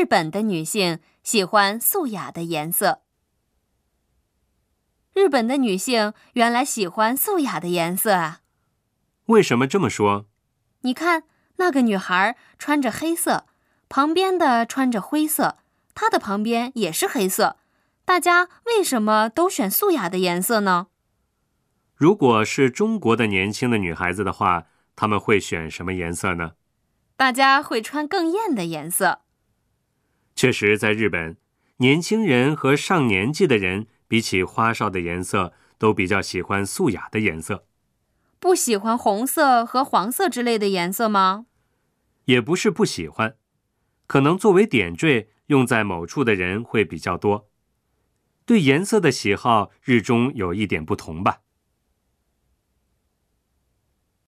日本的女性喜欢素雅的颜色。日本的女性原来喜欢素雅的颜色啊？为什么这么说？你看那个女孩穿着黑色，旁边的穿着灰色，她的旁边也是黑色。大家为什么都选素雅的颜色呢？如果是中国的年轻的女孩子的话，她们会选什么颜色呢？大家会穿更艳的颜色。确实，在日本，年轻人和上年纪的人比起花哨的颜色，都比较喜欢素雅的颜色。不喜欢红色和黄色之类的颜色吗？也不是不喜欢，可能作为点缀用在某处的人会比较多。对颜色的喜好，日中有一点不同吧。